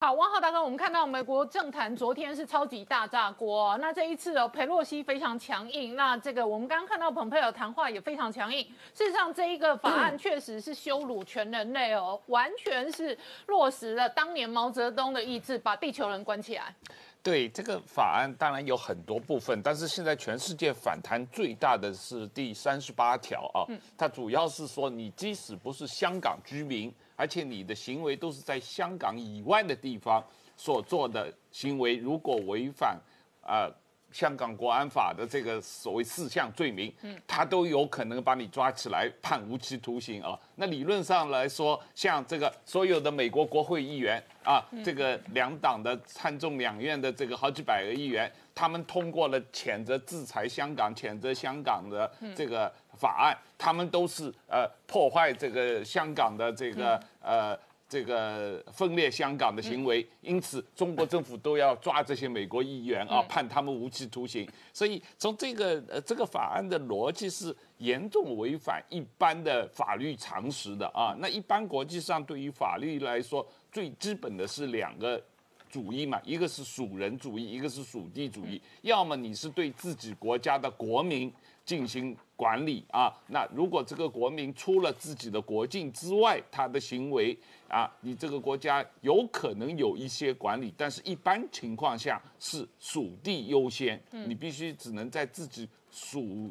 好，汪浩大哥，我们看到美国政坛昨天是超级大炸锅，那这一次哦，佩洛西非常强硬，那这个我们刚刚看到蓬佩尔谈话也非常强硬。事实上，这一个法案确实是羞辱全人类哦，完全是落实了当年毛泽东的意志，把地球人关起来。对这个法案，当然有很多部分，但是现在全世界反弹最大的是第三十八条啊，它主要是说，你即使不是香港居民。而且你的行为都是在香港以外的地方所做的行为，如果违反啊香港国安法的这个所谓四项罪名，嗯，他都有可能把你抓起来判无期徒刑啊。那理论上来说，像这个所有的美国国会议员啊，这个两党的参众两院的这个好几百个议员，他们通过了谴责制裁香港、谴责香港的这个。法案，他们都是呃破坏这个香港的这个呃这个分裂香港的行为，因此中国政府都要抓这些美国议员啊，判他们无期徒刑。所以从这个呃这个法案的逻辑是严重违反一般的法律常识的啊。那一般国际上对于法律来说，最基本的是两个主义嘛，一个是属人主义，一个是属地主义。要么你是对自己国家的国民进行。管理啊，那如果这个国民出了自己的国境之外，他的行为啊，你这个国家有可能有一些管理，但是一般情况下是属地优先，你必须只能在自己属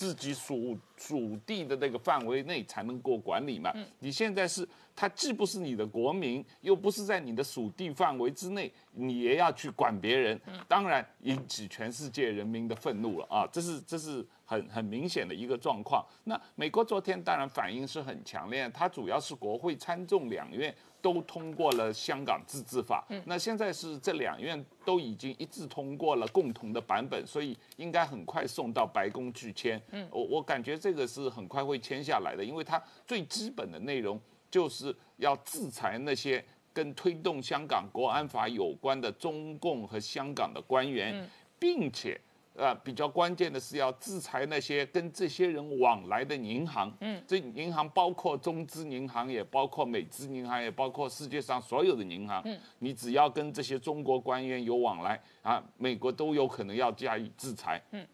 自己属属地的那个范围内才能够管理嘛。你现在是。他既不是你的国民，又不是在你的属地范围之内，你也要去管别人，当然引起全世界人民的愤怒了啊！这是这是很很明显的一个状况。那美国昨天当然反应是很强烈，它主要是国会参众两院都通过了香港自治法，那现在是这两院都已经一致通过了共同的版本，所以应该很快送到白宫去签。嗯我我感觉这个是很快会签下来的，因为它最基本的内容。就是要制裁那些跟推动香港国安法有关的中共和香港的官员，并且，呃，比较关键的是要制裁那些跟这些人往来的银行。嗯，这银行包括中资银行，也包括美资银行，也包括世界上所有的银行。嗯，你只要跟这些中国官员有往来啊，美国都有可能要加以制裁。嗯，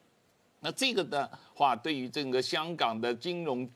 那这个的话，对于整个香港的金融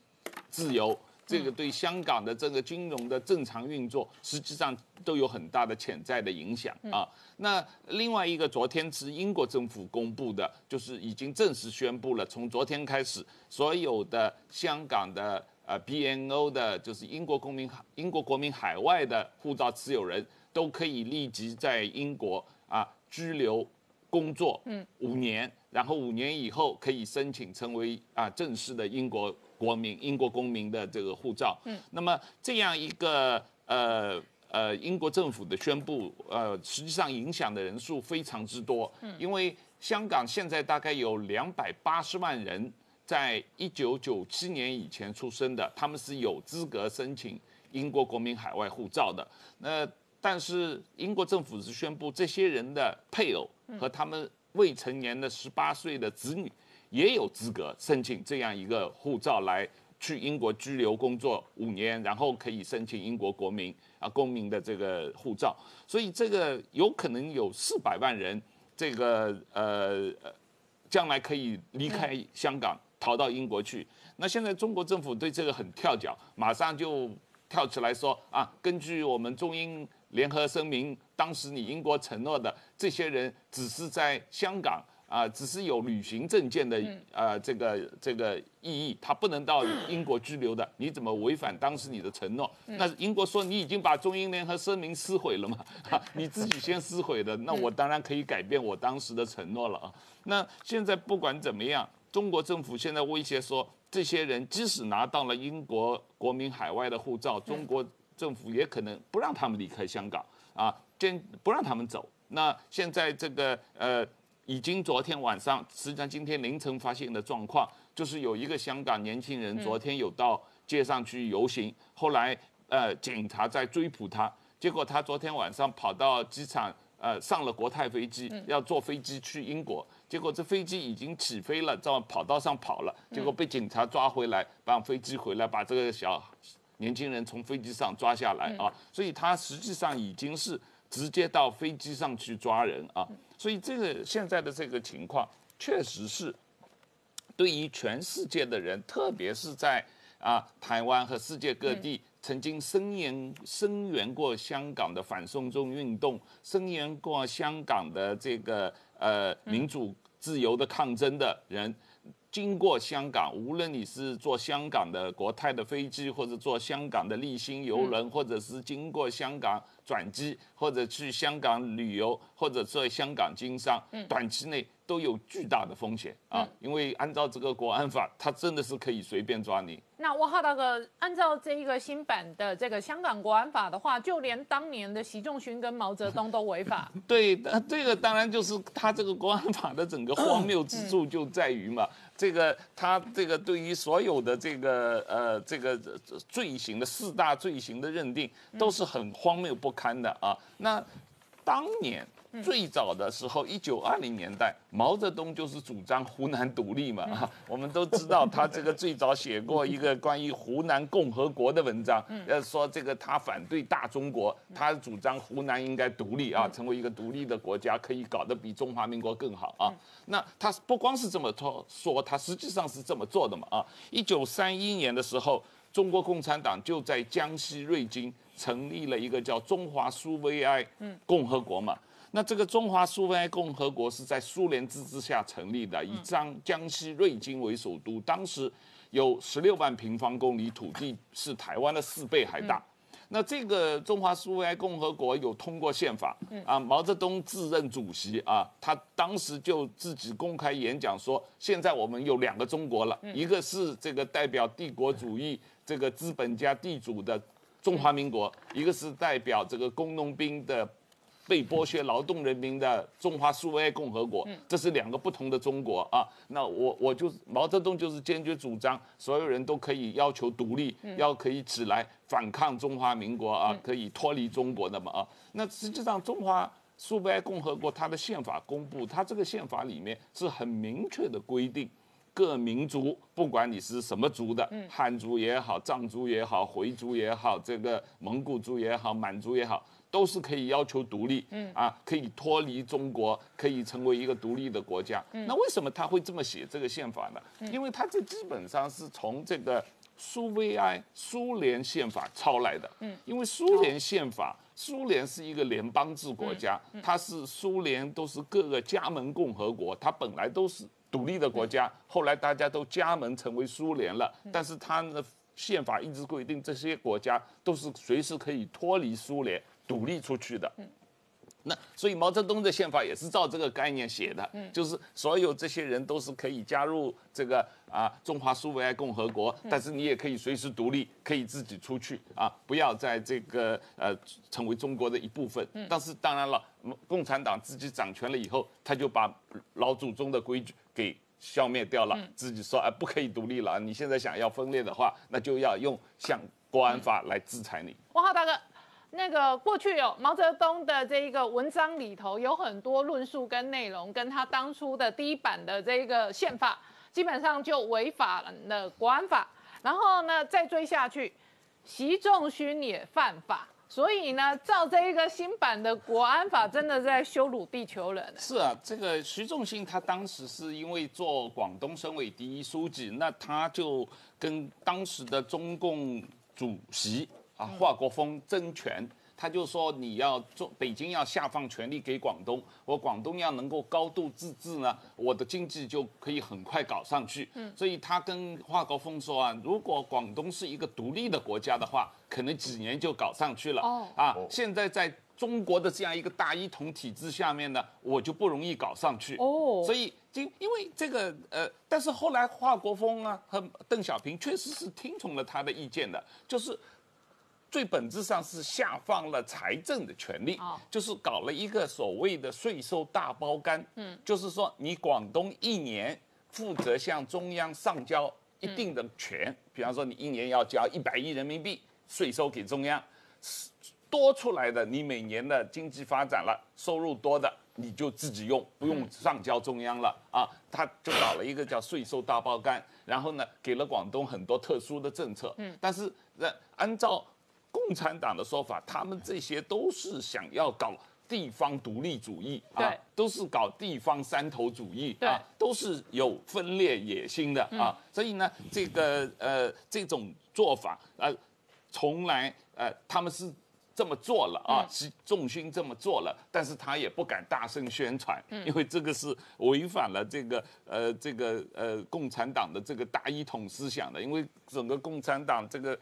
自由。这个对香港的这个金融的正常运作，实际上都有很大的潜在的影响啊。那另外一个，昨天是英国政府公布的，就是已经正式宣布了，从昨天开始，所有的香港的呃 BNO 的，就是英国公民、英国国民海外的护照持有人，都可以立即在英国啊居留工作，嗯，五年，然后五年以后可以申请成为啊正式的英国。国民英国公民的这个护照，嗯，那么这样一个呃呃英国政府的宣布，呃，实际上影响的人数非常之多，嗯，因为香港现在大概有两百八十万人，在一九九七年以前出生的，他们是有资格申请英国国民海外护照的。那但是英国政府是宣布，这些人的配偶和他们未成年的十八岁的子女。也有资格申请这样一个护照来去英国居留工作五年，然后可以申请英国国民啊公民的这个护照。所以这个有可能有四百万人，这个呃将来可以离开香港逃到英国去。那现在中国政府对这个很跳脚，马上就跳起来说啊，根据我们中英联合声明，当时你英国承诺的这些人只是在香港。啊，只是有旅行证件的呃这个这个意义，他不能到英国拘留的。你怎么违反当时你的承诺？那英国说你已经把中英联合声明撕毁了嘛？你自己先撕毁的，那我当然可以改变我当时的承诺了啊。那现在不管怎么样，中国政府现在威胁说，这些人即使拿到了英国国民海外的护照，中国政府也可能不让他们离开香港啊，坚不让他们走。那现在这个呃。已经昨天晚上，实际上今天凌晨发现的状况，就是有一个香港年轻人昨天有到街上去游行，后来呃警察在追捕他，结果他昨天晚上跑到机场，呃上了国泰飞机，要坐飞机去英国，结果这飞机已经起飞了，在跑道上跑了，结果被警察抓回来，把飞机回来，把这个小年轻人从飞机上抓下来啊，所以他实际上已经是。直接到飞机上去抓人啊。所以这个现在的这个情况，确实是对于全世界的人，特别是在啊台湾和世界各地曾经声援声援过香港的反送中运动，声援过香港的这个呃民主自由的抗争的人。经过香港，无论你是坐香港的国泰的飞机，或者坐香港的立新游轮，或者是经过香港转机，或者去香港旅游，或者在香港经商，短期内都有巨大的风险啊！因为按照这个国安法，它真的是可以随便抓你。那我浩大哥，按照这一个新版的这个香港国安法的话，就连当年的习仲勋跟毛泽东都违法。对，这个当然就是他这个国安法的整个荒谬之处就在于嘛，这个他这个对于所有的这个呃这个罪行的四大罪行的认定都是很荒谬不堪的啊。那当年。最早的时候，一九二零年代，毛泽东就是主张湖南独立嘛。哈，我们都知道他这个最早写过一个关于湖南共和国的文章，呃，说这个他反对大中国，他主张湖南应该独立啊，成为一个独立的国家，可以搞得比中华民国更好啊。那他不光是这么说，说他实际上是这么做的嘛。啊，一九三一年的时候，中国共产党就在江西瑞金成立了一个叫中华苏维埃共和国嘛。那这个中华苏维埃共和国是在苏联自治下成立的，以江江西瑞金为首都，当时有十六万平方公里土地，是台湾的四倍还大。那这个中华苏维埃共和国有通过宪法，啊，毛泽东自任主席啊，他当时就自己公开演讲说，现在我们有两个中国了，一个是这个代表帝国主义这个资本家地主的中华民国，一个是代表这个工农兵的。被剥削劳动人民的中华苏维埃共和国，这是两个不同的中国啊。那我我就毛泽东就是坚决主张，所有人都可以要求独立，要可以起来反抗中华民国啊，可以脱离中国的嘛啊。那实际上中华苏维埃共和国它的宪法公布，它这个宪法里面是很明确的规定，各民族不管你是什么族的，汉族也好，藏族也好，回族也好，这个蒙古族也好，满族也好。都是可以要求独立，嗯啊，可以脱离中国，可以成为一个独立的国家。那为什么他会这么写这个宪法呢？因为他这基本上是从这个苏维埃苏联宪法抄来的。嗯，因为苏联宪法，苏联是一个联邦制国家，它是苏联都是各个加盟共和国，它本来都是独立的国家，后来大家都加盟成为苏联了，但是它的宪法一直规定这些国家都是随时可以脱离苏联。独立出去的，那所以毛泽东的宪法也是照这个概念写的，就是所有这些人都是可以加入这个啊中华苏维埃共和国，但是你也可以随时独立，可以自己出去啊，不要在这个呃成为中国的一部分。但是当然了，共产党自己掌权了以后，他就把老祖宗的规矩给消灭掉了，自己说啊不可以独立了，你现在想要分裂的话，那就要用像国安法来制裁你。王浩大哥。那个过去有毛泽东的这一个文章里头有很多论述跟内容，跟他当初的第一版的这一个宪法基本上就违反了国安法。然后呢，再追下去，习仲勋也犯法，所以呢，照这一个新版的国安法，真的在羞辱地球人。是啊，这个徐仲勋他当时是因为做广东省委第一书记，那他就跟当时的中共主席。啊，华国锋争权，他就说你要做北京要下放权力给广东，我广东要能够高度自治呢，我的经济就可以很快搞上去。嗯，所以他跟华国锋说啊，如果广东是一个独立的国家的话，可能几年就搞上去了。哦，啊，现在在中国的这样一个大一统体制下面呢，我就不容易搞上去。哦，所以因因为这个呃，但是后来华国锋啊和邓小平确实是听从了他的意见的，就是。最本质上是下放了财政的权利，就是搞了一个所谓的税收大包干。嗯，就是说你广东一年负责向中央上交一定的权，比方说你一年要交一百亿人民币税收给中央，多出来的你每年的经济发展了，收入多的你就自己用，不用上交中央了啊。他就搞了一个叫税收大包干，然后呢给了广东很多特殊的政策。嗯，但是按照共产党的说法，他们这些都是想要搞地方独立主义啊，都是搞地方山头主义啊，都是有分裂野心的啊。所以呢，这个呃这种做法呃，从来呃他们是。这么做了啊，是重心这么做了，但是他也不敢大声宣传，因为这个是违反了这个呃这个呃共产党的这个大一统思想的，因为整个共产党这个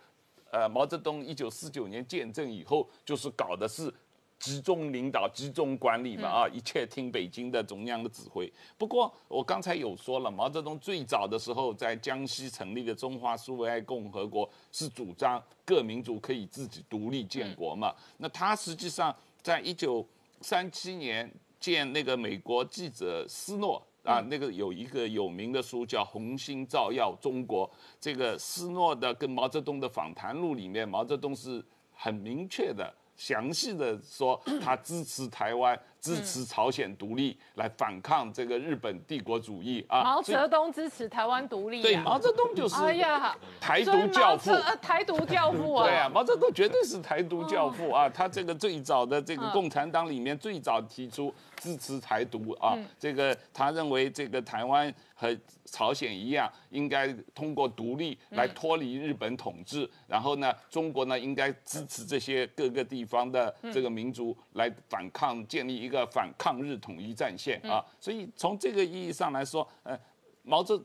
呃毛泽东一九四九年建政以后，就是搞的是。集中领导、集中管理嘛，啊，一切听北京的中央的指挥。不过我刚才有说了，毛泽东最早的时候在江西成立的中华苏维埃共和国，是主张各民族可以自己独立建国嘛。那他实际上在一九三七年见那个美国记者斯诺啊，那个有一个有名的书叫《红星照耀中国》，这个斯诺的跟毛泽东的访谈录里面，毛泽东是很明确的。详细的说，他支持台湾。支持朝鲜独立，来反抗这个日本帝国主义啊！毛泽东支持台湾独立，对，毛泽东就是哎呀，台独教父，台独教父啊！对啊，毛泽东绝对是台独教父啊！他这个最早的这个共产党里面最早提出支持台独啊，这个他认为这个台湾和朝鲜一样，应该通过独立来脱离日本统治，然后呢，中国呢应该支持这些各个地方的这个民族来反抗，建立一。一个反抗日统一战线啊，所以从这个意义上来说，呃，毛泽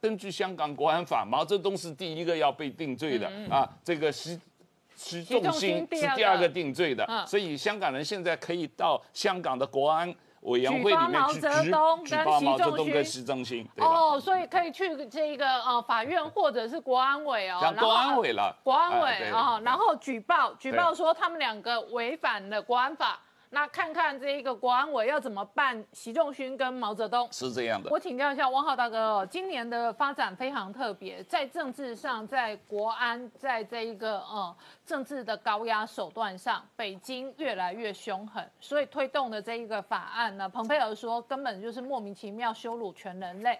根据香港国安法，毛泽东是第一个要被定罪的啊，这个习习仲勋是第二个定罪的，所以香港人现在可以到香港的国安委员会里面去举报毛泽东跟习仲勋，哦，所以可以去这个呃法院或者是国安委哦，国安委了，国安委啊，然后举报举报说他们两个违反了国安法。那看看这一个国安委要怎么办？习仲勋跟毛泽东是这样的。我请教一下汪浩大哥哦，今年的发展非常特别，在政治上，在国安，在这一个呃政治的高压手段上，北京越来越凶狠，所以推动的这一个法案呢，蓬佩尔说根本就是莫名其妙羞辱全人类，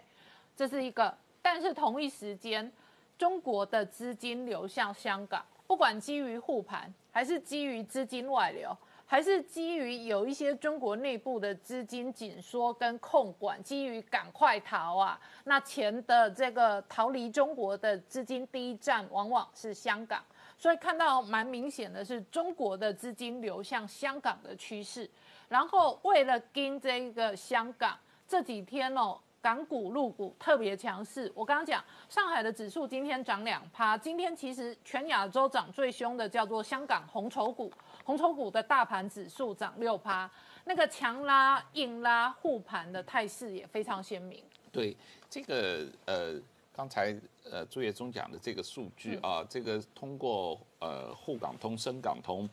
这是一个。但是同一时间，中国的资金流向香港，不管基于护盘还是基于资金外流。还是基于有一些中国内部的资金紧缩跟控管，基于赶快逃啊，那钱的这个逃离中国的资金第一站往往是香港，所以看到蛮明显的是中国的资金流向香港的趋势。然后为了跟这个香港这几天哦，港股陆股特别强势。我刚刚讲上海的指数今天涨两趴，今天其实全亚洲涨最凶的叫做香港红筹股。红筹股的大盘指数涨六趴，那个强拉硬拉护盘的态势也非常鲜明。对这个呃，刚才呃朱业忠讲的这个数据啊，这个通过呃沪港通、深港通。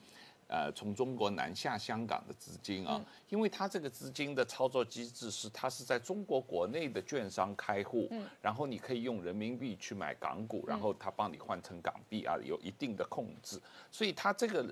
呃，从中国南下香港的资金啊，因为它这个资金的操作机制是，它是在中国国内的券商开户，然后你可以用人民币去买港股，然后它帮你换成港币啊，有一定的控制。所以它这个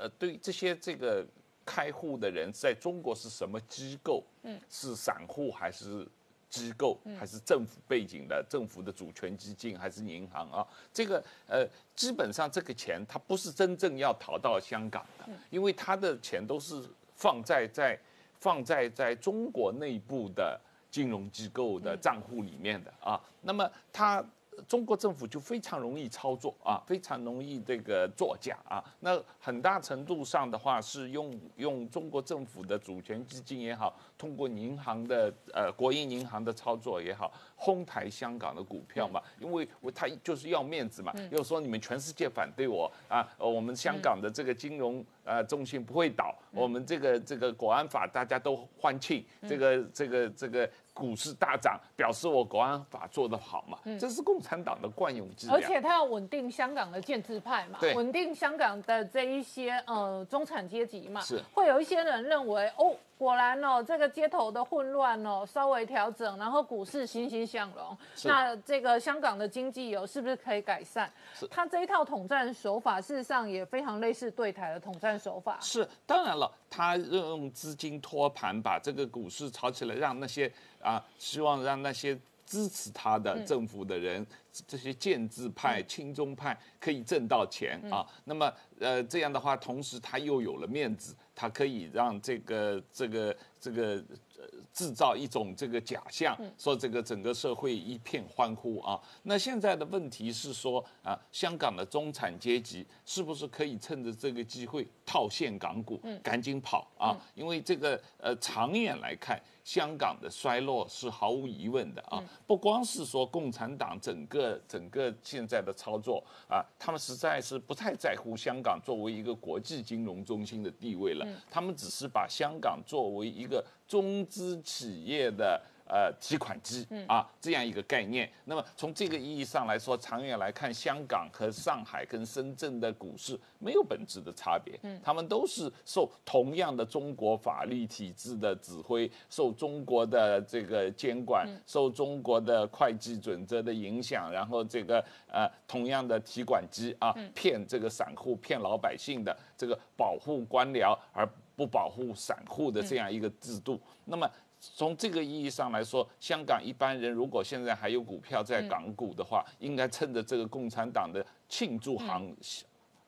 呃，对这些这个开户的人在中国是什么机构？嗯，是散户还是？机构还是政府背景的，政府的主权基金还是银行啊？这个呃，基本上这个钱它不是真正要逃到香港的，因为他的钱都是放在在放在在中国内部的金融机构的账户里面的啊。那么他。中国政府就非常容易操作啊，非常容易这个作假啊。那很大程度上的话是用用中国政府的主权基金也好，通过银行的呃国营银行的操作也好，哄抬香港的股票嘛。因为我他就是要面子嘛，又说你们全世界反对我啊，我们香港的这个金融呃中心不会倒，我们这个这个国安法大家都欢庆，这个这个这个。股市大涨，表示我国安法做得好嘛？这是共产党的惯用伎俩。而且他要稳定香港的建制派嘛，稳定香港的这一些呃中产阶级嘛。是会有一些人认为哦。果然哦，这个街头的混乱哦，稍微调整，然后股市欣欣向荣。那这个香港的经济有是不是可以改善？他这一套统战手法，事实上也非常类似对台的统战手法。是，当然了，他用资金托盘，把这个股市炒起来，让那些啊，希望让那些。支持他的政府的人，这些建制派、亲中派可以挣到钱啊。那么呃这样的话，同时他又有了面子，他可以让这个这个这个。制造一种这个假象，说这个整个社会一片欢呼啊。那现在的问题是说啊，香港的中产阶级是不是可以趁着这个机会套现港股，赶紧跑啊？因为这个呃，长远来看。香港的衰落是毫无疑问的啊，不光是说共产党整个整个现在的操作啊，他们实在是不太在乎香港作为一个国际金融中心的地位了，他们只是把香港作为一个中资企业的。呃，提款机啊，这样一个概念。那么从这个意义上来说，长远来看，香港和上海跟深圳的股市没有本质的差别。嗯，他们都是受同样的中国法律体制的指挥，受中国的这个监管，受中国的会计准则的影响，然后这个呃同样的提款机啊，骗这个散户、骗老百姓的这个保护官僚而不保护散户的这样一个制度。那么。从这个意义上来说，香港一般人如果现在还有股票在港股的话，应该趁着这个共产党的庆祝行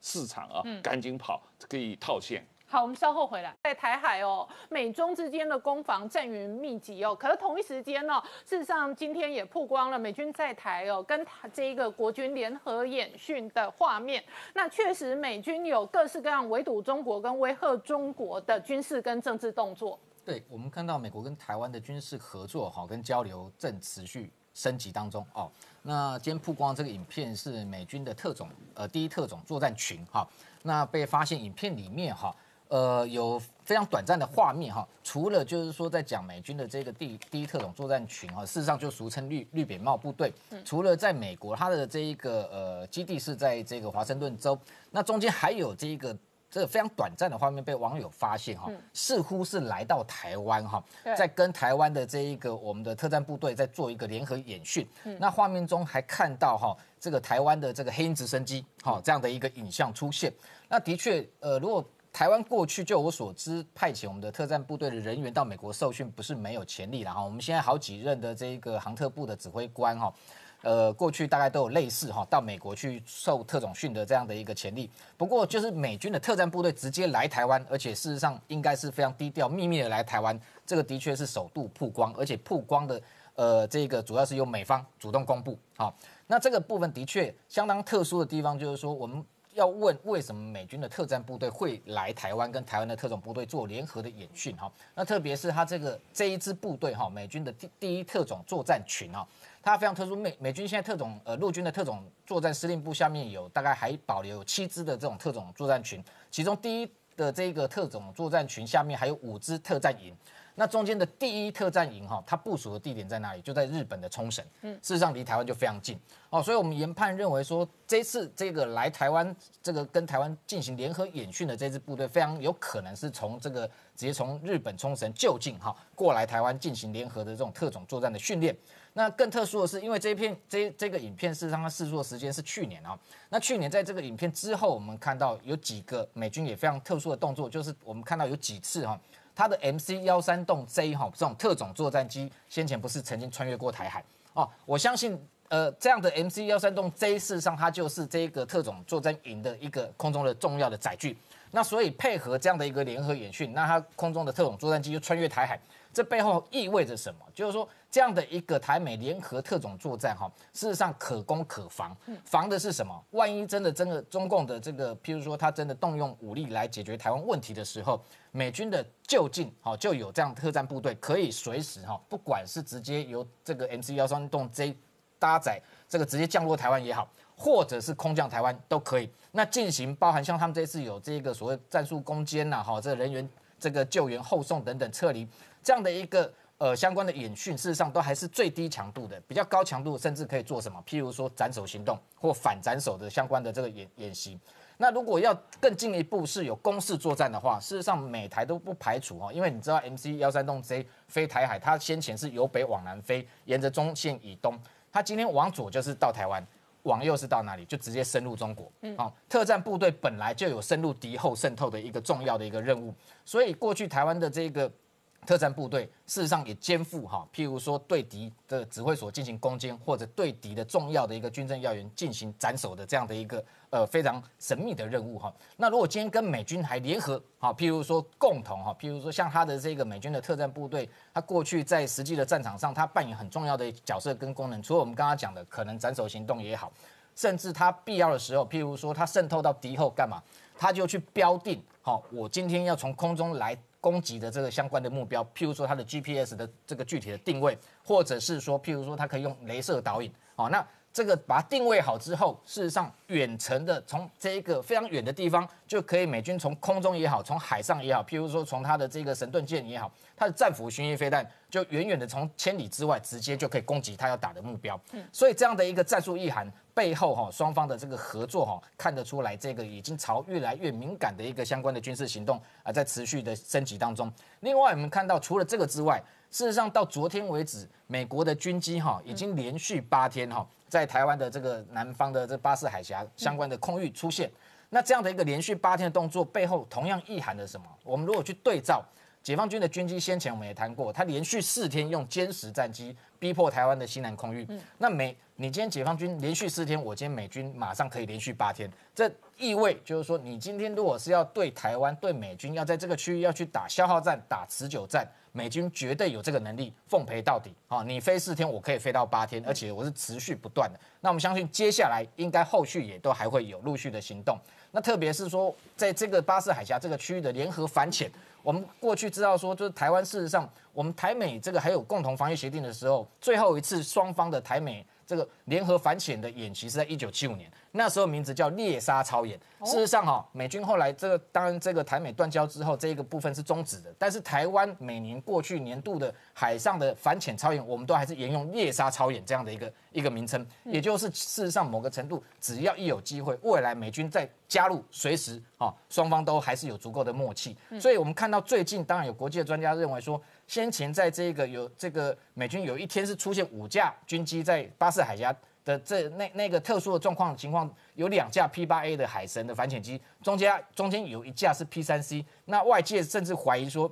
市场啊，赶紧跑，可以套现。好，我们稍后回来。在台海哦，美中之间的攻防战云密集哦，可是同一时间呢，事实上今天也曝光了美军在台哦，跟这一个国军联合演训的画面。那确实，美军有各式各样围堵中国跟威吓中国的军事跟政治动作。对我们看到美国跟台湾的军事合作哈，跟交流正持续升级当中哦。那今天曝光这个影片是美军的特种呃第一特种作战群哈。那被发现影片里面哈，呃有非常短暂的画面哈。除了就是说在讲美军的这个第第一特种作战群哈，事实上就俗称绿绿扁帽部队。除了在美国，它的这一个呃基地是在这个华盛顿州，那中间还有这一个。这个非常短暂的画面被网友发现哈，似乎是来到台湾哈，在跟台湾的这一个我们的特战部队在做一个联合演训。那画面中还看到哈，这个台湾的这个黑鹰直升机哈这样的一个影像出现。那的确，呃，如果台湾过去就我所知派遣我们的特战部队的人员到美国受训，不是没有潜力了哈。我们现在好几任的这个航特部的指挥官哈。呃，过去大概都有类似哈，到美国去受特种训的这样的一个潜力。不过，就是美军的特战部队直接来台湾，而且事实上应该是非常低调、秘密的来台湾，这个的确是首度曝光，而且曝光的呃，这个主要是由美方主动公布。好，那这个部分的确相当特殊的地方，就是说我们。要问为什么美军的特战部队会来台湾跟台湾的特种部队做联合的演训哈？那特别是他这个这一支部队哈，美军的第第一特种作战群哈，它非常特殊。美美军现在特种呃陆军的特种作战司令部下面有大概还保留有七支的这种特种作战群，其中第一的这个特种作战群下面还有五支特战营。那中间的第一特战营哈，它部署的地点在哪里？就在日本的冲绳。嗯，事实上离台湾就非常近哦，所以我们研判认为说，这次这个来台湾，这个跟台湾进行联合演训的这支部队，非常有可能是从这个直接从日本冲绳就近哈过来台湾进行联合的这种特种作战的训练。那更特殊的是，因为这一片这这个影片事实上它试作的时间是去年啊。那去年在这个影片之后，我们看到有几个美军也非常特殊的动作，就是我们看到有几次哈。它的 MC 幺三栋 Z 哈这种特种作战机，先前不是曾经穿越过台海哦？我相信，呃，这样的 MC 幺三栋 Z 事实上它就是这个特种作战营的一个空中的重要的载具。那所以配合这样的一个联合演训，那它空中的特种作战机就穿越台海。这背后意味着什么？就是说，这样的一个台美联合特种作战，哈，事实上可攻可防。防的是什么？万一真的真的中共的这个，譬如说他真的动用武力来解决台湾问题的时候，美军的就近，哈，就有这样特战部队可以随时，哈，不管是直接由这个 MC 幺三洞 J 搭载这个直接降落台湾也好，或者是空降台湾都可以。那进行包含像他们这次有这个所谓战术攻坚呐，哈，这人员这个救援后送等等撤离。这样的一个呃相关的演训，事实上都还是最低强度的，比较高强度甚至可以做什么？譬如说斩首行动或反斩首的相关的这个演演习。那如果要更进一步是有攻势作战的话，事实上每台都不排除哦，因为你知道 MC 幺三洞 J 飞台海，它先前是由北往南飞，沿着中线以东，它今天往左就是到台湾，往右是到哪里？就直接深入中国。嗯，好，特战部队本来就有深入敌后渗透的一个重要的一个任务，所以过去台湾的这个。特战部队事实上也肩负哈，譬如说对敌的指挥所进行攻坚，或者对敌的重要的一个军政要员进行斩首的这样的一个呃非常神秘的任务哈。那如果今天跟美军还联合哈，譬如说共同哈，譬如说像他的这个美军的特战部队，他过去在实际的战场上，他扮演很重要的角色跟功能，除了我们刚刚讲的可能斩首行动也好，甚至他必要的时候，譬如说他渗透到敌后干嘛，他就去标定好，我今天要从空中来。攻击的这个相关的目标，譬如说它的 GPS 的这个具体的定位，或者是说，譬如说它可以用镭射导引，哦，那这个把它定位好之后，事实上远程的从这一个非常远的地方，就可以美军从空中也好，从海上也好，譬如说从它的这个神盾舰也好，它的战斧巡弋飞弹，就远远的从千里之外直接就可以攻击它要打的目标。嗯，所以这样的一个战术意涵。背后哈，双方的这个合作哈，看得出来，这个已经朝越来越敏感的一个相关的军事行动啊，在持续的升级当中。另外，我们看到除了这个之外，事实上到昨天为止，美国的军机哈，已经连续八天哈，在台湾的这个南方的这巴士海峡相关的空域出现。那这样的一个连续八天的动作背后，同样意含着什么？我们如果去对照。解放军的军机先前我们也谈过，他连续四天用歼十战机逼迫台湾的西南空域。那美，你今天解放军连续四天，我今天美军马上可以连续八天，这意味就是说，你今天如果是要对台湾、对美军要在这个区域要去打消耗战、打持久战，美军绝对有这个能力奉陪到底。啊，你飞四天，我可以飞到八天，而且我是持续不断的。那我们相信接下来应该后续也都还会有陆续的行动。那特别是说，在这个巴士海峡这个区域的联合反潜。我们过去知道说，就是台湾事实上，我们台美这个还有共同防御协定的时候，最后一次双方的台美这个联合反潜的演习是在一九七五年。那时候名字叫猎杀超演。事实上，哈，美军后来这个当然这个台美断交之后，这一个部分是终止的。但是台湾每年过去年度的海上的反潜超演，我们都还是沿用猎杀超演这样的一个一个名称。也就是事实上某个程度，只要一有机会，未来美军再加入，随时啊，双方都还是有足够的默契。所以我们看到最近，当然有国际的专家认为说，先前在这个有这个美军有一天是出现五架军机在巴士海峡。的这那那个特殊的状况情况，有两架 P 八 A 的海神的反潜机，中间中间有一架是 P 三 C，那外界甚至怀疑说。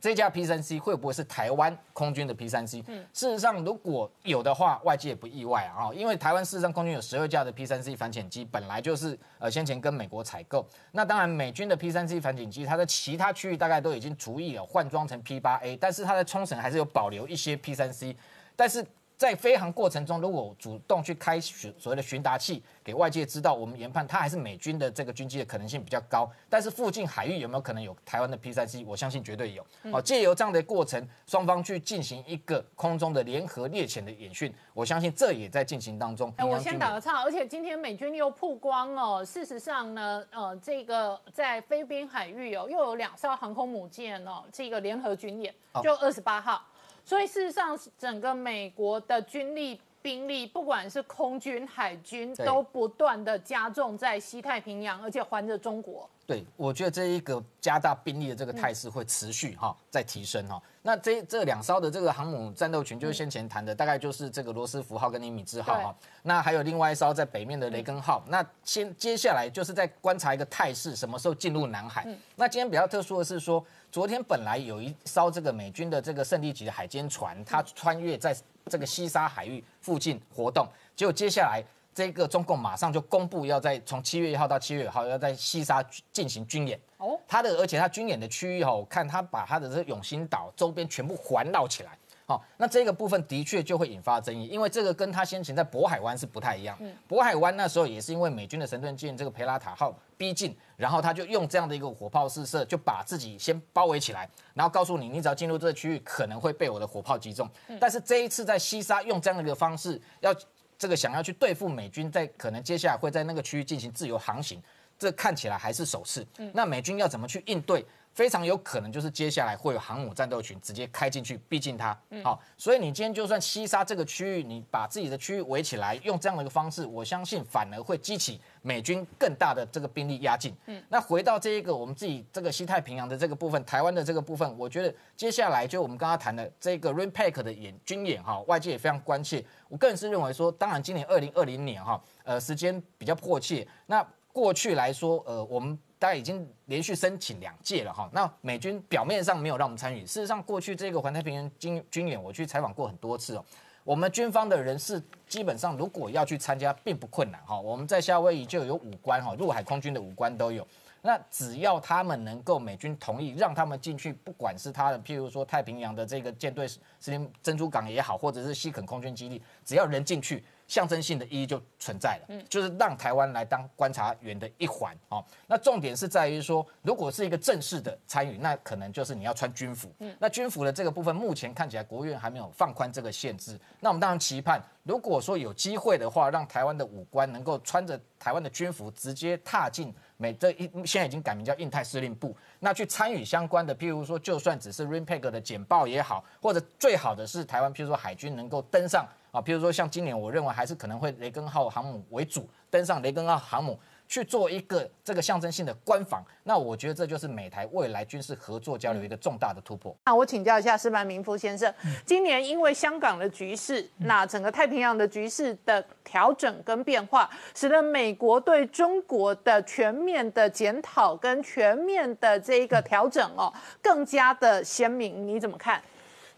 这架 P 三 C 会不会是台湾空军的 P 三 C？嗯，事实上如果有的话，外界也不意外啊，因为台湾事实上空军有十二架的 P 三 C 反潜机，本来就是呃先前跟美国采购。那当然，美军的 P 三 C 反潜机，它的其他区域大概都已经除役了，换装成 P 八 A，但是它在冲绳还是有保留一些 P 三 C，但是。在飞航过程中，如果主动去开巡所谓的巡达器，给外界知道，我们研判它还是美军的这个军机的可能性比较高。但是附近海域有没有可能有台湾的 P 三 C？我相信绝对有。哦，借由这样的过程，双方去进行一个空中的联合猎潜的演训，我相信这也在进行当中。哎，我先打个岔，而且今天美军又曝光哦，事实上呢，呃，这个在菲律宾海域哦，又有两艘航空母舰哦，这个联合军演，就二十八号。所以事实上，整个美国的军力兵力，不管是空军、海军，都不断的加重在西太平洋，而且环着中国。对，我觉得这一个加大兵力的这个态势会持续哈，在提升哈。那这这两艘的这个航母战斗群，就是先前谈的，大概就是这个罗斯福号跟尼米兹号哈。那还有另外一艘在北面的雷根号。那先接下来就是在观察一个态势，什么时候进入南海？那今天比较特殊的是说。昨天本来有一艘这个美军的这个胜利级的海监船，它穿越在这个西沙海域附近活动，结果接下来这个中共马上就公布要在从七月一号到七月五号要在西沙进行军演。哦，它的而且它军演的区域哈，我看它把它的这个永兴岛周边全部环绕起来。好，那这个部分的确就会引发争议，因为这个跟他先前在渤海湾是不太一样。渤海湾那时候也是因为美军的神盾舰这个培拉塔号逼近，然后他就用这样的一个火炮试射，就把自己先包围起来，然后告诉你，你只要进入这个区域，可能会被我的火炮击中。但是这一次在西沙用这样的一个方式，要这个想要去对付美军，在可能接下来会在那个区域进行自由航行，这看起来还是首次。那美军要怎么去应对？非常有可能就是接下来会有航母战斗群直接开进去，逼近它。好，所以你今天就算西沙这个区域，你把自己的区域围起来，用这样的一个方式，我相信反而会激起美军更大的这个兵力压境。嗯，那回到这一个我们自己这个西太平洋的这个部分，台湾的这个部分，我觉得接下来就我们刚刚谈的这个 RAINPACK 的演军演哈，外界也非常关切。我个人是认为说，当然今年二零二零年哈，呃，时间比较迫切。那过去来说，呃，我们大概已经连续申请两届了哈。那美军表面上没有让我们参与，事实上过去这个环太平洋军军演，我去采访过很多次哦。我们军方的人士基本上如果要去参加，并不困难哈。我们在夏威夷就有五官哈，陆海空军的五官都有。那只要他们能够美军同意让他们进去，不管是他的譬如说太平洋的这个舰队司令珍珠港也好，或者是西肯空军基地，只要人进去。象征性的意义就存在了，就是让台湾来当观察员的一环哦。那重点是在于说，如果是一个正式的参与，那可能就是你要穿军服。那军服的这个部分，目前看起来国务院还没有放宽这个限制。那我们当然期盼，如果说有机会的话，让台湾的武官能够穿着台湾的军服，直接踏进美这一现在已经改名叫印太司令部，那去参与相关的，譬如说，就算只是 Rimpeg 的简报也好，或者最好的是台湾，譬如说海军能够登上。啊，譬如说像今年，我认为还是可能会雷根号航母为主登上雷根号航母去做一个这个象征性的官访，那我觉得这就是美台未来军事合作交流一个重大的突破。那我请教一下施曼明夫先生，今年因为香港的局势，那整个太平洋的局势的调整跟变化，使得美国对中国的全面的检讨跟全面的这一个调整哦，更加的鲜明，你怎么看？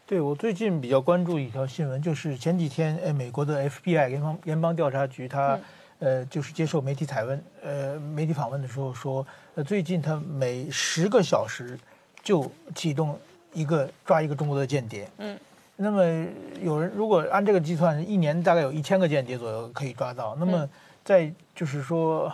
对我最近比较关注一条新闻，就是前几天，哎，美国的 FBI 联邦联邦调查局，他，呃，就是接受媒体采问，呃，媒体访问的时候说，呃，最近他每十个小时就启动一个抓一个中国的间谍。嗯。那么有人如果按这个计算，一年大概有一千个间谍左右可以抓到。那么在就是说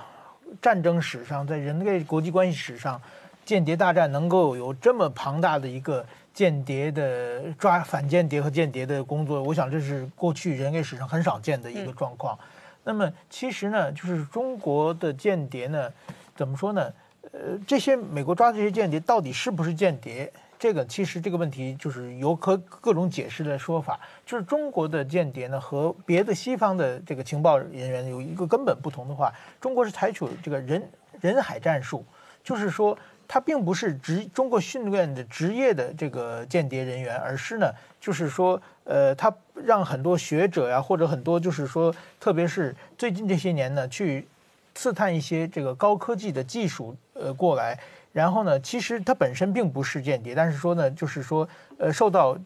战争史上，在人类国际关系史上，间谍大战能够有这么庞大的一个。间谍的抓反间谍和间谍的工作，我想这是过去人类史上很少见的一个状况。那么其实呢，就是中国的间谍呢，怎么说呢？呃，这些美国抓的这些间谍到底是不是间谍？这个其实这个问题就是有可各种解释的说法。就是中国的间谍呢和别的西方的这个情报人员有一个根本不同的话，中国是采取这个人人海战术，就是说。他并不是职中国训练的职业的这个间谍人员，而是呢，就是说，呃，他让很多学者呀，或者很多就是说，特别是最近这些年呢，去刺探一些这个高科技的技术，呃，过来。然后呢，其实他本身并不是间谍，但是说呢，就是说，呃，受到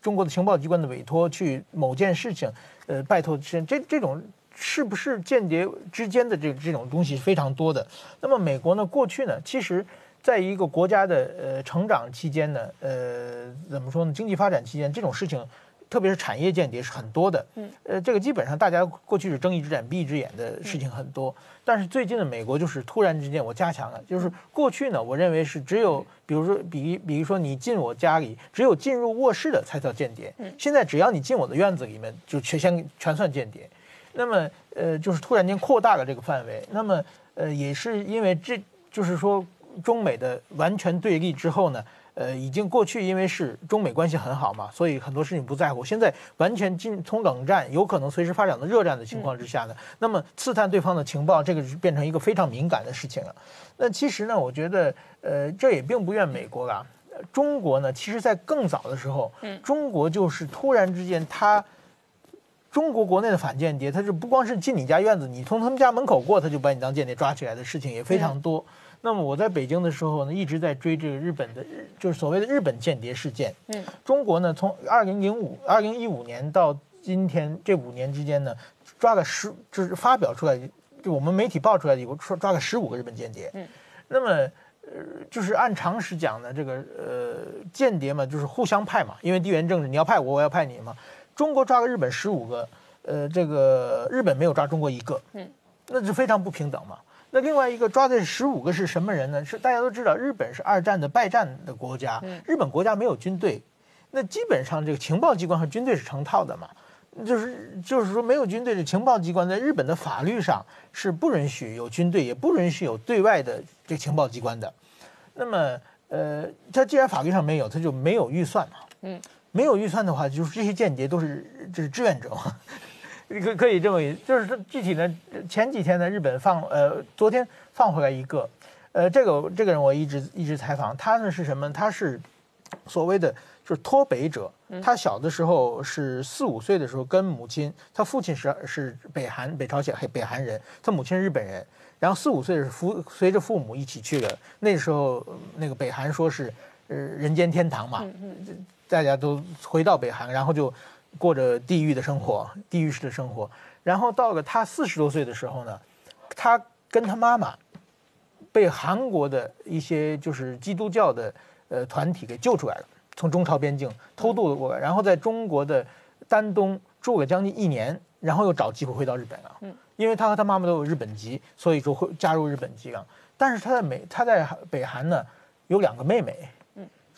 中国的情报机关的委托去某件事情，呃，拜托这这这种是不是间谍之间的这这种东西非常多的。那么美国呢，过去呢，其实。在一个国家的呃成长期间呢，呃，怎么说呢？经济发展期间，这种事情，特别是产业间谍是很多的。嗯，呃，这个基本上大家过去是睁一只眼闭一只眼的事情很多。但是最近的美国就是突然之间我加强了，就是过去呢，我认为是只有比如说比比如说你进我家里，只有进入卧室的才叫间谍。嗯，现在只要你进我的院子里面，就全先全算间谍。那么呃，就是突然间扩大了这个范围。那么呃，也是因为这就是说。中美的完全对立之后呢，呃，已经过去，因为是中美关系很好嘛，所以很多事情不在乎。现在完全进从冷战，有可能随时发展到热战的情况之下呢，那么刺探对方的情报，这个是变成一个非常敏感的事情了。那其实呢，我觉得，呃，这也并不怨美国啦。中国呢，其实在更早的时候，中国就是突然之间，他中国国内的反间谍，他是不光是进你家院子，你从他们家门口过，他就把你当间谍抓起来的事情也非常多。那么我在北京的时候呢，一直在追这个日本的，就是所谓的日本间谍事件。嗯，中国呢，从二零零五、二零一五年到今天这五年之间呢，抓了十，就是发表出来，就我们媒体报出来的，有说抓了十五个日本间谍。嗯，那么呃，就是按常识讲呢，这个呃间谍嘛，就是互相派嘛，因为地缘政治，你要派我，我要派你嘛。中国抓了日本十五个，呃，这个日本没有抓中国一个。嗯，那是非常不平等嘛。那另外一个抓的十五个是什么人呢？是大家都知道，日本是二战的败战的国家，日本国家没有军队，那基本上这个情报机关和军队是成套的嘛，就是就是说没有军队的情报机关在日本的法律上是不允许有军队，也不允许有对外的这情报机关的。那么，呃，他既然法律上没有，他就没有预算嘛。嗯，没有预算的话，就是这些间谍都是这是志愿者嘛。可可以这么，就是说具体呢，前几天呢，日本放呃，昨天放回来一个，呃，这个这个人我一直一直采访，他呢是什么？他是所谓的就是脱北者，他小的时候是四五岁的时候跟母亲，他父亲是是北韩北朝鲜北韩人，他母亲是日本人，然后四五岁是父随着父母一起去的，那时候呃那个北韩说是呃人间天堂嘛，大家都回到北韩，然后就过着地狱的生活，地狱式的生活。然后到了他四十多岁的时候呢，他跟他妈妈被韩国的一些就是基督教的呃团体给救出来了，从中朝边境偷渡了过来，然后在中国的丹东住了将近一年，然后又找机会回到日本了。嗯，因为他和他妈妈都有日本籍，所以说会加入日本籍了。但是他在美他在北韩呢有两个妹妹，嗯，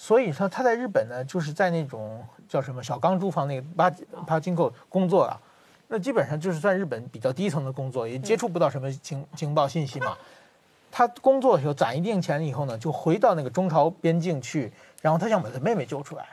所以说他在日本呢就是在那种叫什么小钢珠房那个八八金扣工作啊，那基本上就是在日本比较低层的工作，也接触不到什么情情报信息嘛。他工作的时候攒一定钱以后呢，就回到那个中朝边境去，然后他想把他妹妹救出来。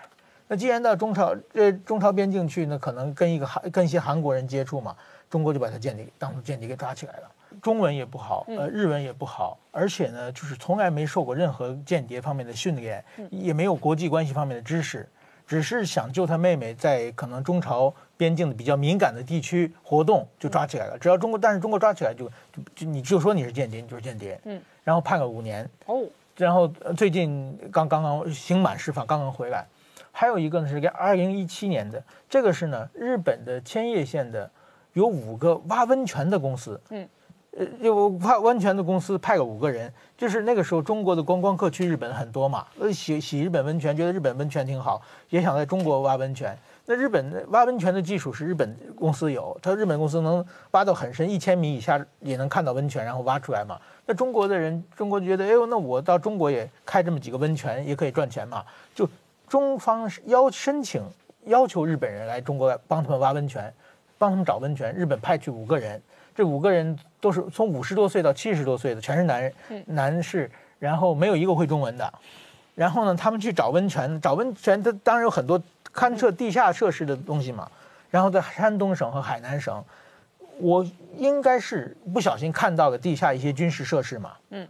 那既然到中朝呃中朝边境去，那可能跟一个韩跟一些韩国人接触嘛，中国就把他间谍当成间谍给抓起来了。中文也不好，呃，日文也不好，而且呢，就是从来没受过任何间谍方面的训练，也没有国际关系方面的知识，只是想救他妹妹在可能中朝边境的比较敏感的地区活动，就抓起来了。只要中国，但是中国抓起来就就就你就说你是间谍，你就是间谍，嗯，然后判了五年，哦，然后呃最近刚刚刚刑满释放，刚刚回来。还有一个呢是个二零一七年的，这个是呢日本的千叶县的有五个挖温泉的公司，嗯，呃有挖温泉的公司派了五个人，就是那个时候中国的观光客去日本很多嘛，呃洗洗日本温泉，觉得日本温泉挺好，也想在中国挖温泉。那日本的挖温泉的技术是日本公司有，它日本公司能挖到很深，一千米以下也能看到温泉，然后挖出来嘛。那中国的人，中国觉得，哎呦，那我到中国也开这么几个温泉，也可以赚钱嘛。就中方要申请要求日本人来中国帮他们挖温泉，帮他们找温泉。日本派去五个人，这五个人都是从五十多岁到七十多岁的，全是男人，男士，然后没有一个会中文的。然后呢，他们去找温泉，找温泉，它当然有很多勘测地下设施的东西嘛。然后在山东省和海南省，我应该是不小心看到了地下一些军事设施嘛。嗯，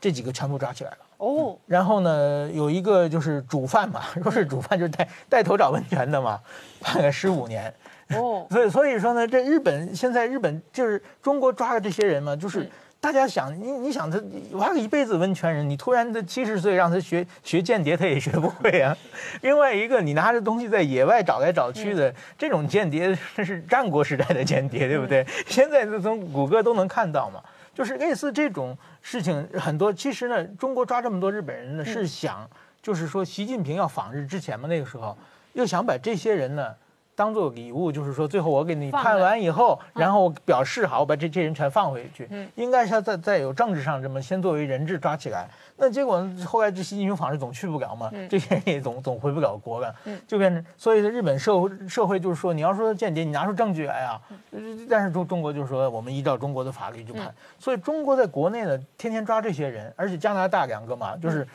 这几个全部抓起来了。哦，然后呢，有一个就是主犯嘛，说是主犯就是带带头找温泉的嘛，判了十五年。哦，所以所以说呢，这日本现在日本就是中国抓的这些人嘛，就是大家想你你想他挖个一辈子温泉人，你突然他七十岁让他学学间谍，他也学不会啊。另外一个，你拿着东西在野外找来找去的，这种间谍那是战国时代的间谍，对不对？现在从谷歌都能看到嘛。就是类似这种事情很多，其实呢，中国抓这么多日本人呢，是想就是说习近平要访日之前嘛，那个时候又想把这些人呢当做礼物，就是说最后我给你判完以后，嗯然后我表示好，我把这这些人全放回去。嗯应该是要在在有政治上这么先作为人质抓起来。那结果后来这习近平访日总去不了嘛，这些人也总总回不了国了，嗯就变成所以日本社会社会就是说，你要说间谍，你拿出证据来啊。嗯呃但是中中国就是说，我们依照中国的法律去判。所以中国在国内呢，天天抓这些人，而且加拿大两个嘛，就是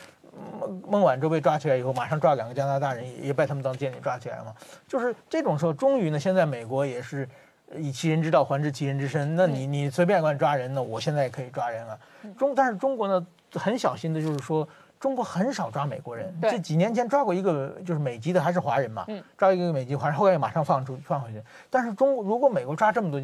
孟孟晚舟被抓起来以后，马上抓两个加拿大人，也也把他们当间谍抓起来了嘛。就是这种时候，终于呢，现在美国也是以其人之道还治其人之身。那你你随便乱抓人呢，我现在也可以抓人了。中但是中国呢很小心的，就是说中国很少抓美国人。对这几年前抓过一个就是美籍的，还是华人嘛，嗯抓一个美籍华人，后来马上放出放回去。但是中如果美国抓这么多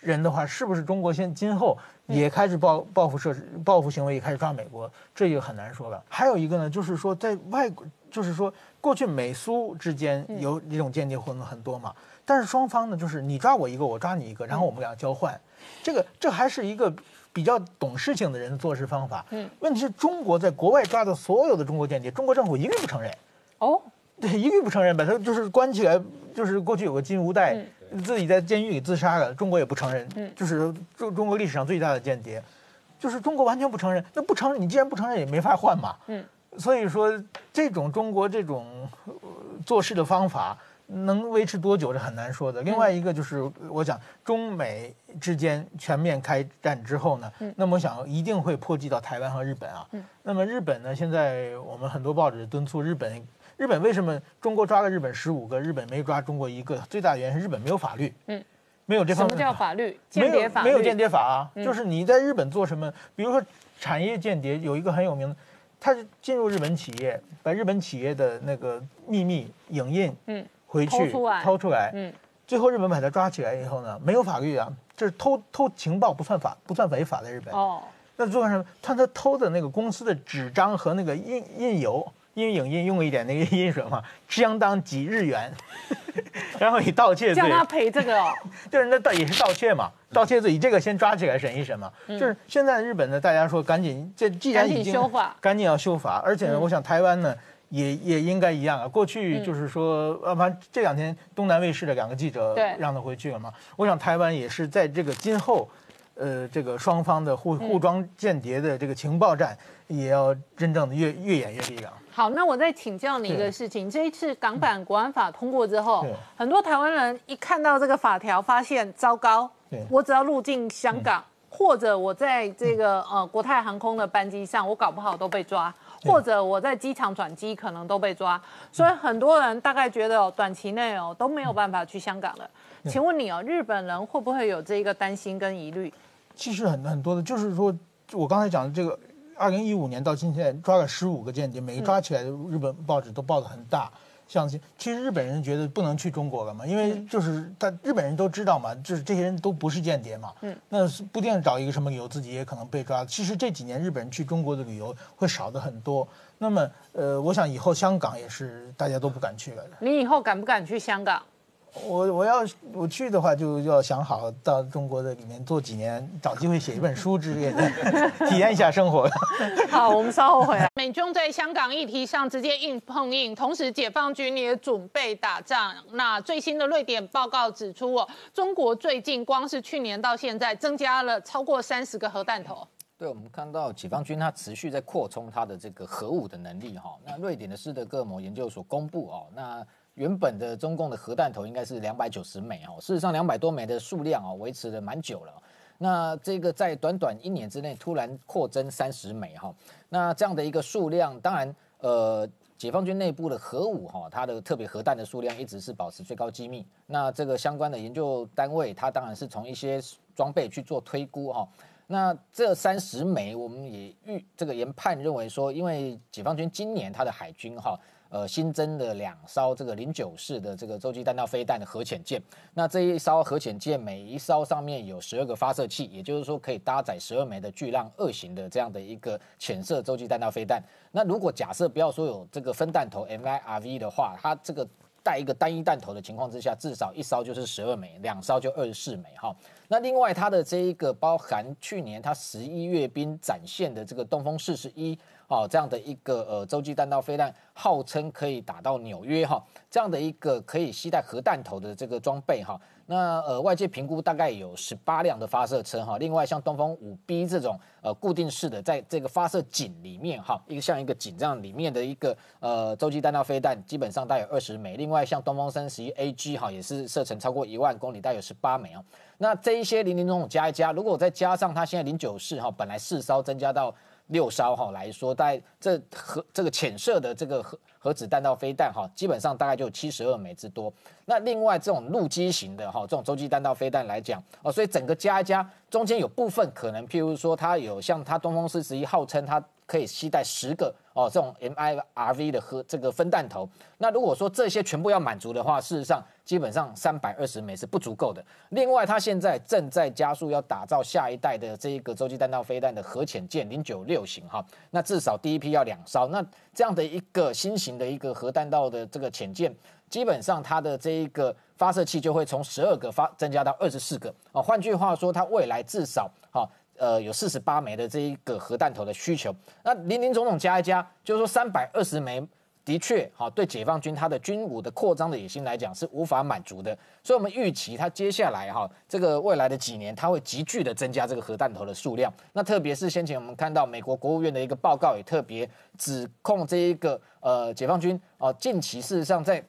人的话，是不是中国现今后也开始报报复设置报复行为，也开始抓美国？这就很难说了。还有一个呢，就是说在外国，就是说过去美苏之间有这种间谍活动很多嘛，但是双方呢，就是你抓我一个，我抓你一个，然后我们俩交换，这个这还是一个。比较懂事情的人的做事方法。嗯，问题是中国在国外抓的所有的中国间谍，中国政府一律不承认。哦，对，一律不承认，把他就是关起来，就是过去有个金无代，自己在监狱里自杀了，中国也不承认，嗯就是中中国历史上最大的间谍，就是中国完全不承认。那不承认，你既然不承认，也没法换嘛。嗯，所以说这种中国这种、呃做事的方法。能维持多久是很难说的。另外一个就是，我想中美之间全面开战之后呢，那么我想一定会波及到台湾和日本啊。那么日本呢，现在我们很多报纸敦促日本，日本为什么中国抓了日本十五个，日本没抓中国一个？最大的原因是日本没有法律，嗯，没有这方面法律？没有间谍法律没有间谍法啊，嗯就是你在日本做什么，比如说产业间谍，有一个很有名的，他是进入日本企业，把日本企业的那个秘密影印，嗯，回去偷出来偷出来，嗯最后日本把他抓起来以后呢，没有法律啊，这是偷偷情报不算法不算违法的日本。哦，那做什么？他他偷的那个公司的纸张和那个印印油，因为影印用一点那个印水嘛，相当几日元，然后以盗窃罪叫，他赔这个哦，就是那盗也是盗窃嘛，盗窃罪以这个先抓起来审一审嘛。就是现在日本呢，大家说赶紧，这既然已经修法赶紧要修法，而且呢，我想台湾呢。也也应该一样啊。过去就是说，呃，反正这两天东南卫视的两个记者对让他回去了嘛。我想台湾也是在这个今后，呃，这个双方的互互装间谍的这个情报战，也要真正的越越演越力量。好，那我再请教你一个事情，这一次港版国安法通过之后，很多台湾人一看到这个法条，发现糟糕，我只要入境香港，或者我在这个呃国泰航空的班机上，我搞不好都被抓。或者我在机场转机可能都被抓，所以很多人大概觉得哦，短期内哦都没有办法去香港了。请问你哦，日本人会不会有这个担心跟疑虑？其实很很多的，就是说我刚才讲的这个，二零一五年到今天抓了十五个间谍，每个抓起来的日本报纸都报的很大。像这其实日本人觉得不能去中国了嘛，因为就是他日本人都知道嘛，就是这些人都不是间谍嘛，嗯，那是不定找一个什么理由自己也可能被抓。其实这几年日本人去中国的旅游会少的很多。那么呃，我想以后香港也是大家都不敢去了的。你以后敢不敢去香港？我我要我去的话，就要想好到中国的里面做几年，找机会写一本书之类的，体验一下生活。好，我们稍后回来。美中在香港议题上直接硬碰硬，同时解放军也准备打仗。那最新的瑞典报告指出，哦，中国最近光是去年到现在增加了超过三十个核弹头。对，我们看到解放军它持续在扩充它的这个核武的能力哈。那瑞典的斯德哥尔摩研究所公布哦，那原本的中共的核弹头应该是两百九十枚哦，事实上两百多枚的数量哦，维持了蛮久了。那这个在短短一年之内突然扩增三十枚哈，那这样的一个数量，当然呃。解放军内部的核武哈，它的特别核弹的数量一直是保持最高机密。那这个相关的研究单位，它当然是从一些装备去做推估哈。那这三十枚，我们也预这个研判认为说，因为解放军今年它的海军哈，呃新增的两艘这个零九式的这个洲际弹道飞弹的核潜舰，那这一艘核潜舰每一艘上面有十二个发射器，也就是说可以搭载十二枚的巨浪二型的这样的一个潜射洲际弹道飞弹。那如果假设不要说有这个分弹头 MIRV 的话，它这个带一个单一弹头的情况之下，至少一艘就是十二枚，两艘就二十四枚哈。那另外它的这一个包含去年它十一阅兵展现的这个东风四十一哦这样的一个呃洲际弹道飞弹，号称可以打到纽约哈这样的一个可以携带核弹头的这个装备哈。那呃外界评估大概有十八辆的发射车哈，另外像东风五 B 这种呃固定式的，在这个发射井里面哈，一个像一个井这样里面的一个呃洲际弹道飞弹，基本上大概有二十枚。另外像东风三十一 AG 哈，也是射程超过一万公里，大概有十八枚哦。那这一些零零总总加一加，如果再加上它现在零九式哈，本来四艘增加到六艘哈来说，大概这核这个浅射的这个核核子弹道飞弹哈，基本上大概就七十二枚之多。那另外这种陆基型的哈，这种洲际弹道飞弹来讲哦，所以整个加一加，中间有部分可能，譬如说它有像它东风四十一号称它可以携带十个哦这种 MIRV 的核这个分弹头。那如果说这些全部要满足的话，事实上基本上三百二十枚是不足够的。另外，它现在正在加速要打造下一代的这一个洲际弹道飞弹的核潜舰零九六型哈，那至少第一批要两艘。那这样的一个新型的一个核弹道的这个潜舰，基本上它的这一个发射器就会从十二个发增加到二十四个啊。换句话说，它未来至少哈呃有四十八枚的这一个核弹头的需求。那零零总总加一加，就是说三百二十枚。的确，哈，对解放军它的军武的扩张的野心来讲是无法满足的，所以我们预期它接下来哈，这个未来的几年，它会急剧的增加这个核弹头的数量。那特别是先前我们看到美国国务院的一个报告，也特别指控这一个呃解放军哦，近期事实上在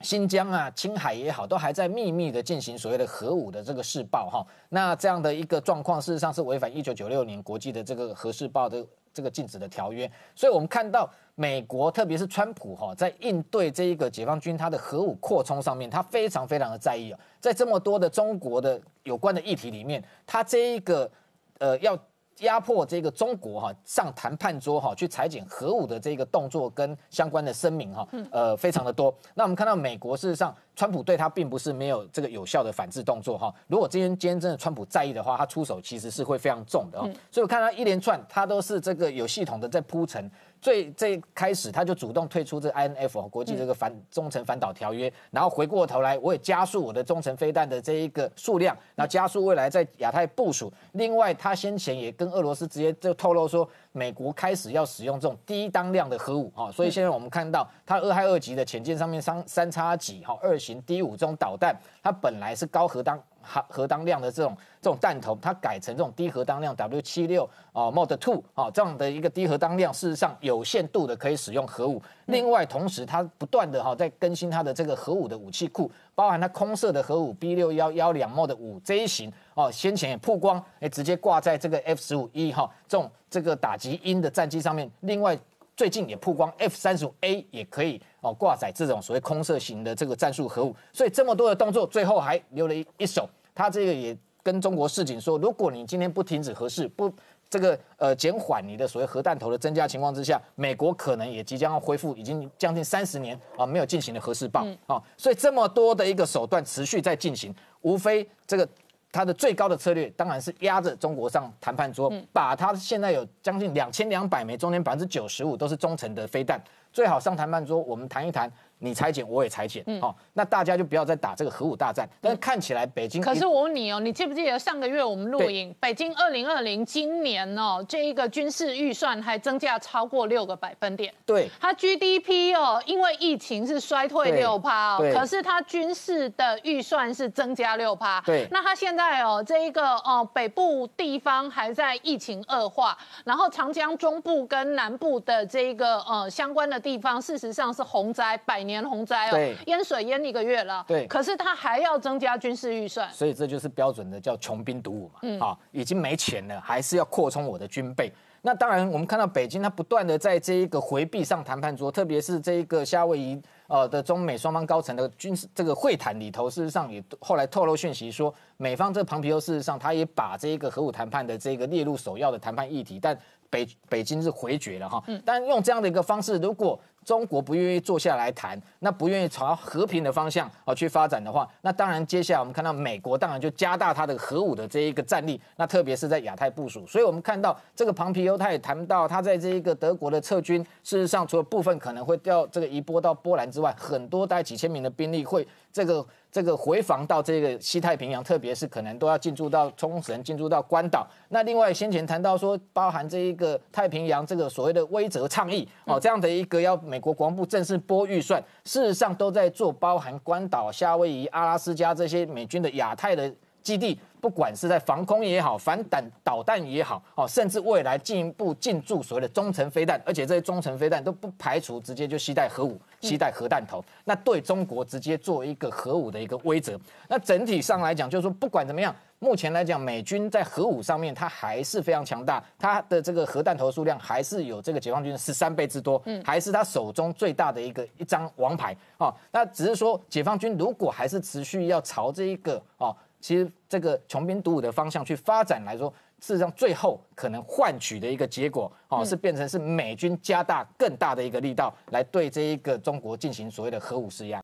新疆啊、青海也好，都还在秘密的进行所谓的核武的这个试爆哈。那这样的一个状况，事实上是违反一九九六年国际的这个核试爆的这个禁止的条约。所以我们看到。美国特别是川普哈，在应对这一个解放军他的核武扩充上面，他非常非常的在意啊。在这么多的中国的有关的议题里面，他这一个呃要压迫这个中国哈上谈判桌哈去裁减核武的这个动作跟相关的声明哈，呃，非常的多。那我们看到美国事实上，川普对他并不是没有这个有效的反制动作哈。如果今天今天真的川普在意的话，他出手其实是会非常重的哦。所以我看到一连串，他都是这个有系统的在铺陈。最最开始他就主动退出这 INF 国际这个反中程反导条约，然后回过头来，我也加速我的中程飞弹的这一个数量，然后加速未来在亚太部署。另外，他先前也跟俄罗斯直接就透露说，美国开始要使用这种低当量的核武啊，所以现在我们看到他俄亥二级的潜舰上面三三叉戟哈二型 D 五这种导弹，它本来是高核当。核核当量的这种这种弹头，它改成这种低核当量 W 七六啊 Mod Two 啊这样的一个低核当量，事实上有限度的可以使用核武。另外，同时它不断的哈在更新它的这个核武的武器库，包含它空射的核武 B 六幺幺两 Mod 五这一型哦，先前也曝光，哎直接挂在这个 F 十五 E 哈这种这个打击鹰的战机上面。另外，最近也曝光 F 三十五 A 也可以哦挂载这种所谓空射型的这个战术核武。所以这么多的动作，最后还留了一一手。他这个也跟中国示警说，如果你今天不停止核试，不这个呃减缓你的所谓核弹头的增加情况之下，美国可能也即将要恢复已经将近三十年啊没有进行的核试爆啊，所以这么多的一个手段持续在进行，无非这个它的最高的策略当然是压着中国上谈判桌，把它现在有将近两千两百枚，中间百分之九十五都是中程的飞弹，最好上谈判桌，我们谈一谈。你裁减，我也裁减，好，那大家就不要再打这个核武大战。但是看起来北京，可是我问你哦，你记不记得上个月我们录影，北京二零二零今年哦，这一个军事预算还增加超过六个百分点。对，它 GDP 哦，因为疫情是衰退六趴哦，可是它军事的预算是增加六趴。对，那它现在哦，这一个哦，北部地方还在疫情恶化，然后长江中部跟南部的这一个呃相关的地方，事实上是洪灾百年。年洪灾哦，淹水淹一个月了。对，可是他还要增加军事预算，所以这就是标准的叫穷兵黩武嘛。嗯，啊，已经没钱了，还是要扩充我的军备。那当然，我们看到北京它不断的在这一个回避上谈判桌，特别是这一个夏威夷呃的中美双方高层的军事这个会谈里头，事实上也后来透露讯息说，美方这个庞皮欧事实上他也把这一个核武谈判的这个列入首要的谈判议题，但北北京是回绝了哈。嗯，但用这样的一个方式，如果中国不愿意坐下来谈，那不愿意朝和平的方向啊去发展的话，那当然接下来我们看到美国当然就加大它的核武的这一个战力，那特别是在亚太部署。所以我们看到这个庞皮欧他也谈到，他在这一个德国的撤军，事实上除了部分可能会调这个移拨到波兰之外，很多大概几千名的兵力会这个。这个回防到这个西太平洋，特别是可能都要进驻到冲绳、进驻到关岛。那另外先前谈到说，包含这一个太平洋这个所谓的威则倡议哦，这样的一个要美国国防部正式拨预算，事实上都在做包含关岛、夏威夷、阿拉斯加这些美军的亚太的基地。不管是在防空也好，反弹导弹也好，哦，甚至未来进一步进驻所谓的中程飞弹，而且这些中程飞弹都不排除直接就携带核武、携带核弹头，那对中国直接做一个核武的一个威慑。那整体上来讲，就是说不管怎么样，目前来讲，美军在核武上面它还是非常强大，它的这个核弹头数量还是有这个解放军十三倍之多，嗯，还是他手中最大的一个一张王牌哦。那只是说，解放军如果还是持续要朝这一个哦。其实这个穷兵黩武的方向去发展来说，事实上最后可能换取的一个结果，哦，是变成是美军加大更大的一个力道来对这一个中国进行所谓的核武施压。